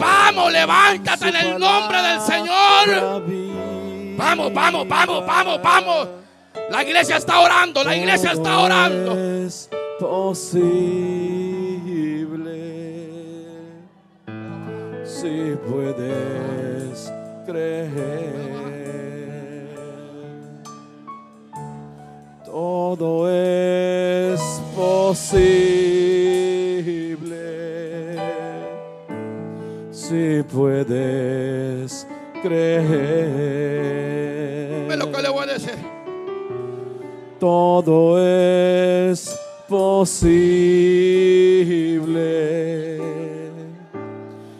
Vamos, levántate en el nombre del Señor. Vamos, vamos, vamos, vamos, vamos. La iglesia está orando, la iglesia está orando. Posible. si puedes creer. Todo es posible si puedes creer. Ve lo que le voy a decir. Todo es posible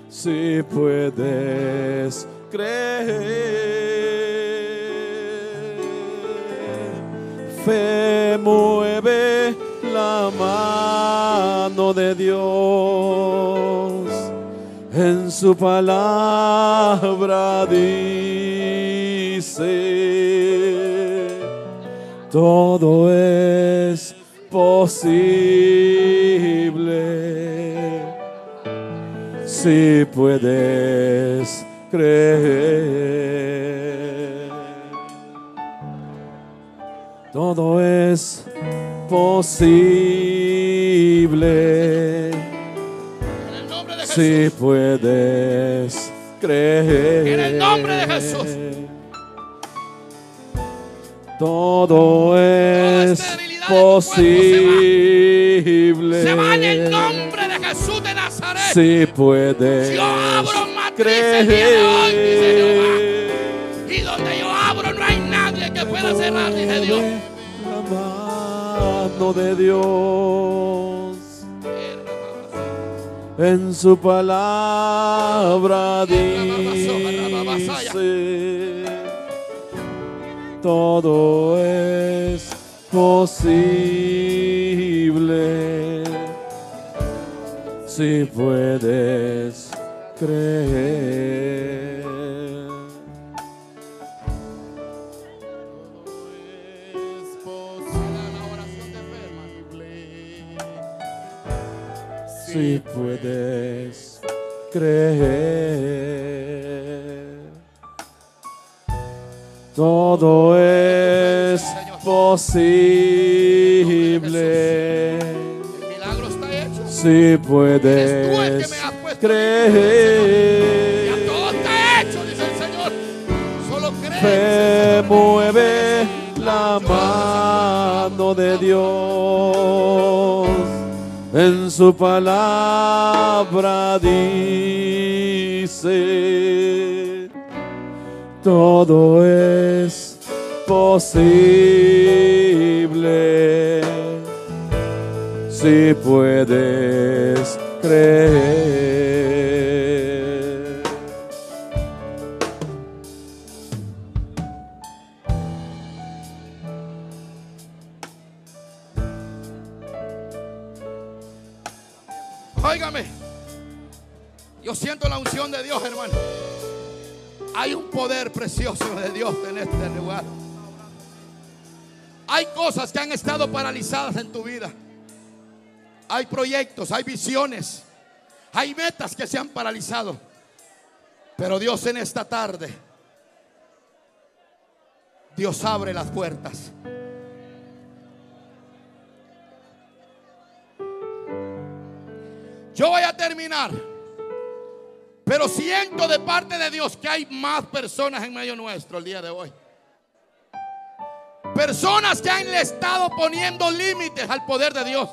si puedes creer. Fe mueve la mano de Dios. En su palabra dice, todo es posible si puedes creer. Todo es posible. Si puedes creer. En el nombre de Jesús. Todo es posible. Se va en el nombre de Jesús de Nazaret. Si puedes Yo abro Jehová. creer. Y donde yo abro no hay nadie que pueda cerrar, dice Dios. La mano de Dios en su palabra dice todo es posible si puedes creer. si puedes creer. Todo es posible El milagro está hecho. si puedes Ya creer. todo está hecho, dice el Señor. Solo cree. Fe mueve la mano de Dios. En su palabra dice, todo es posible si puedes creer. Óigame. Yo siento la unción de Dios, hermano. Hay un poder precioso de Dios en este lugar. Cosas que han estado paralizadas en tu vida. Hay proyectos, hay visiones, hay metas que se han paralizado. Pero Dios en esta tarde, Dios abre las puertas. Yo voy a terminar. Pero siento de parte de Dios que hay más personas en medio nuestro el día de hoy. Personas que han estado poniendo límites al poder de Dios.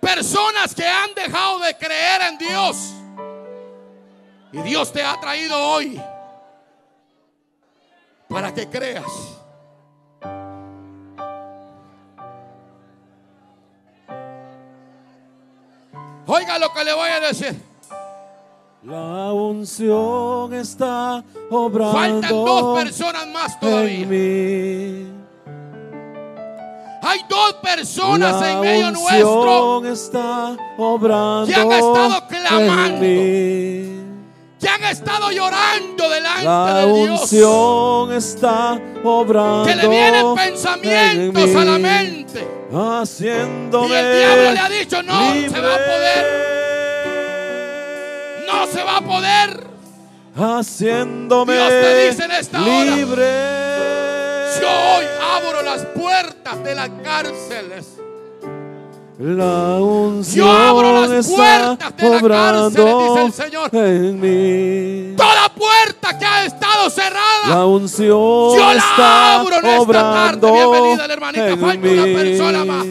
Personas que han dejado de creer en Dios. Y Dios te ha traído hoy para que creas. Oiga lo que le voy a decir. La unción está obrando Faltan dos personas más todavía. en mí. Hay dos personas La en medio nuestro está obrando que han estado clamando. que han estado llorando delante La de Dios. unción está obrando Que le vienen en pensamientos mí, a la mente. haciéndome Y el diablo le ha dicho, no libre. se va a poder. Se va a poder. haciéndome Dios te dice en esta hora, libre. Yo hoy abro las puertas de las cárceles. La unción Yo abro las está puertas de la cárcel, dice el Señor. en mí. Toda puerta que ha estado cerrada. La unción Yo la está abro en esta tarde. Bienvenida la hermanita. Falta una persona más.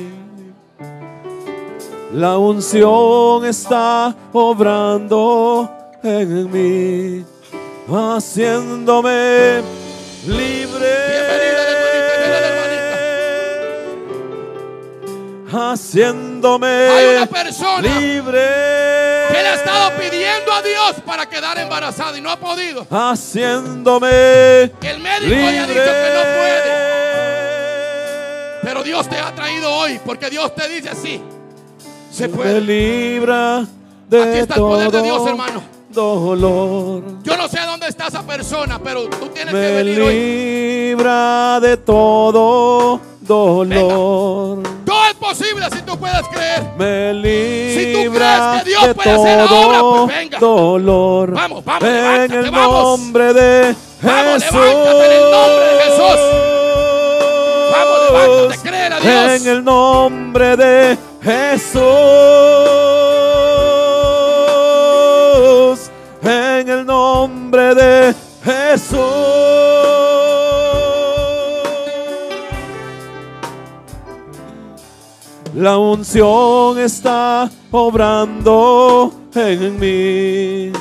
La unción está obrando en mí, haciéndome libre. Haciéndome Hay una persona libre. que le ha estado pidiendo a Dios para quedar embarazada y no ha podido. Haciéndome El médico le ha dicho que no puede. Pero Dios te ha traído hoy porque Dios te dice así. Se puede. libra de Aquí está el todo poder de Dios, hermano. dolor. Yo no sé dónde está esa persona, pero tú tienes que Me venir hoy. libra de todo dolor. Todo es posible si tú puedes creer. Me Si tú libra crees que Dios de puede hacer pues venga. dolor. Vamos, vamos, en el nombre de Vamos, Jesús. en el nombre de Jesús. Vamos, levántate, créele a Dios. En el nombre de Jesús. En el nombre de Jesús. La unción está obrando en mí.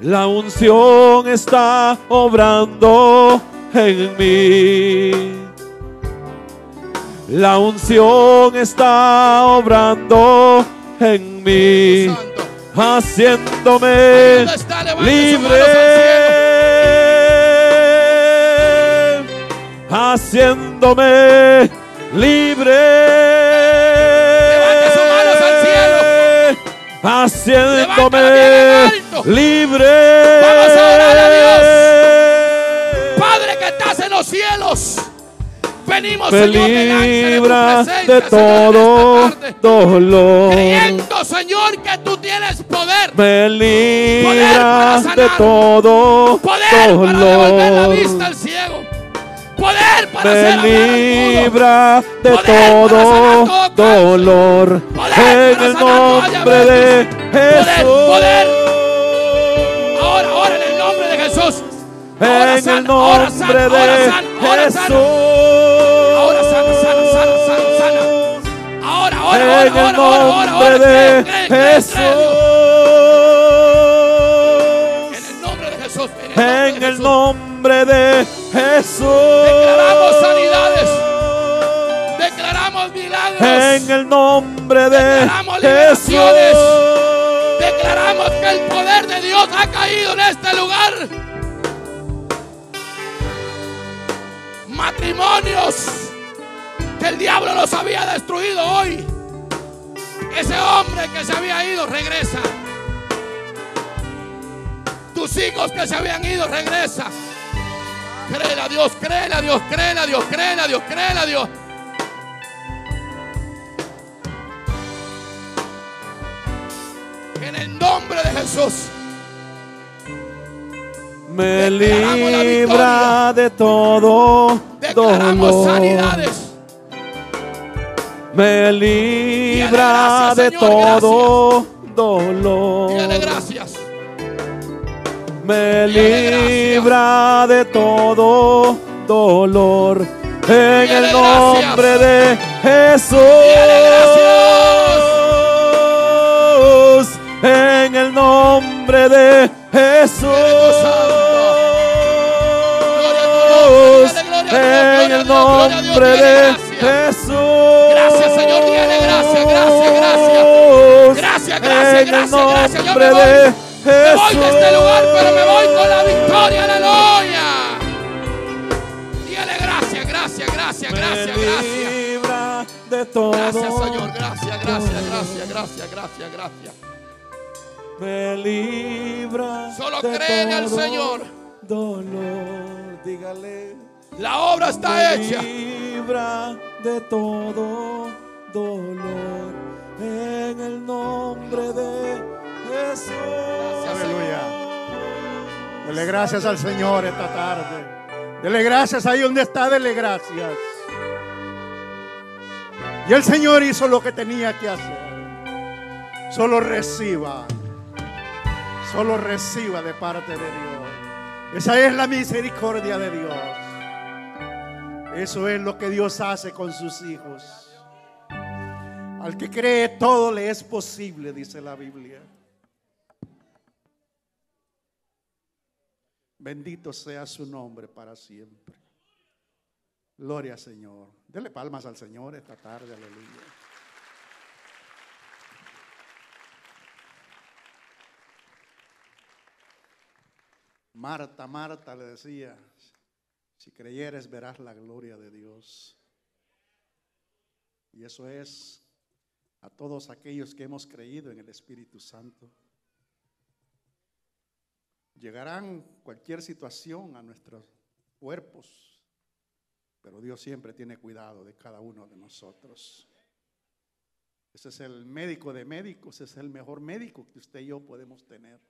La unción está obrando en mí. La unción está obrando en mí, haciéndome libre, haciéndome libre, Levante sus manos al cielo. haciéndome alto. libre. Vamos a orar a Padre que estás en los cielos. Venimos, me Señor, delante de de todo tarde. dolor. Creyendo, Señor, que tú tienes poder. Me para de todo Poder para devolver la vista dolor. al ciego. Poder para Me libra de Poder para todo dolor. Poder En para el nombre de. Jesús. Poder, Ahora, ahora en el nombre de Jesús. Ahora En el sana, ahora sana, nombre ahora de ahora sana. Jesús. Ahora, En el nombre de Dios. En Jesús. el nombre de Jesús. En el nombre de Jesús. Jesús. Declaramos sanidades. Declaramos milagros. En el nombre de Declaramos Jesús. liberaciones. Declaramos que el poder de Dios ha caído en este lugar. Matrimonios que el diablo los había destruido hoy. Ese hombre que se había ido regresa. Tus hijos que se habían ido regresa. Créele a Dios, créele a Dios, créele a Dios, créele a Dios, créele a Dios. En el nombre de Jesús. Me Declaramos libra de todo Declaramos dolor. sanidades. Me libra gracias, de Señor, todo dolor. Gracias. Me gracias. libra de todo dolor. En el nombre de Jesús. En el nombre de Jesús. En el nombre de Jesús. Gracias, gracias, gracias, gracias. Gracias, gracias, En el gracias. Yo me voy. Me voy de este lugar, pero me voy con la victoria. Aleluya. Dígale gracias, gracias, gracias, gracias, gracias. libra de todo. Gracias, Señor. Gracias, gracias, gracias, gracias, gracias, gracias. Me libra. Solo créele al todo Señor. Dolor, dígale. La obra está Me hecha. libra de todo dolor. En el nombre de Jesús. Aleluya. Dele gracias al Señor esta tarde. Dele gracias ahí donde está, dele gracias. Y el Señor hizo lo que tenía que hacer. Solo reciba. Solo reciba de parte de Dios. Esa es la misericordia de Dios. Eso es lo que Dios hace con sus hijos. Al que cree todo le es posible, dice la Biblia. Bendito sea su nombre para siempre. Gloria al Señor. Dele palmas al Señor esta tarde, aleluya. Marta, Marta le decía, si creyeres verás la gloria de Dios. Y eso es a todos aquellos que hemos creído en el Espíritu Santo. Llegarán cualquier situación a nuestros cuerpos, pero Dios siempre tiene cuidado de cada uno de nosotros. Ese es el médico de médicos, ese es el mejor médico que usted y yo podemos tener.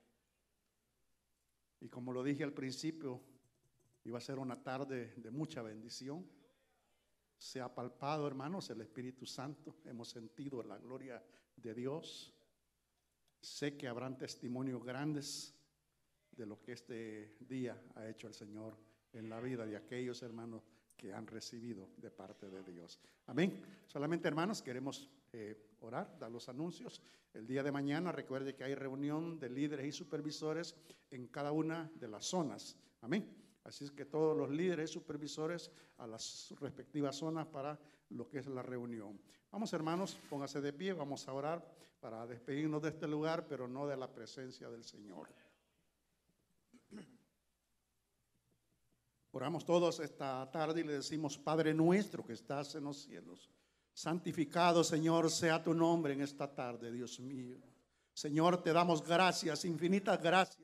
Y como lo dije al principio, iba a ser una tarde de mucha bendición. Se ha palpado, hermanos, el Espíritu Santo. Hemos sentido la gloria de Dios. Sé que habrán testimonios grandes de lo que este día ha hecho el Señor en la vida de aquellos hermanos que han recibido de parte de Dios. Amén. Solamente hermanos, queremos eh, orar, dar los anuncios. El día de mañana recuerde que hay reunión de líderes y supervisores en cada una de las zonas. Amén. Así es que todos los líderes supervisores a las respectivas zonas para lo que es la reunión. Vamos hermanos, póngase de pie, vamos a orar para despedirnos de este lugar, pero no de la presencia del Señor. Oramos todos esta tarde y le decimos, Padre nuestro que estás en los cielos, santificado Señor sea tu nombre en esta tarde, Dios mío. Señor, te damos gracias, infinitas gracias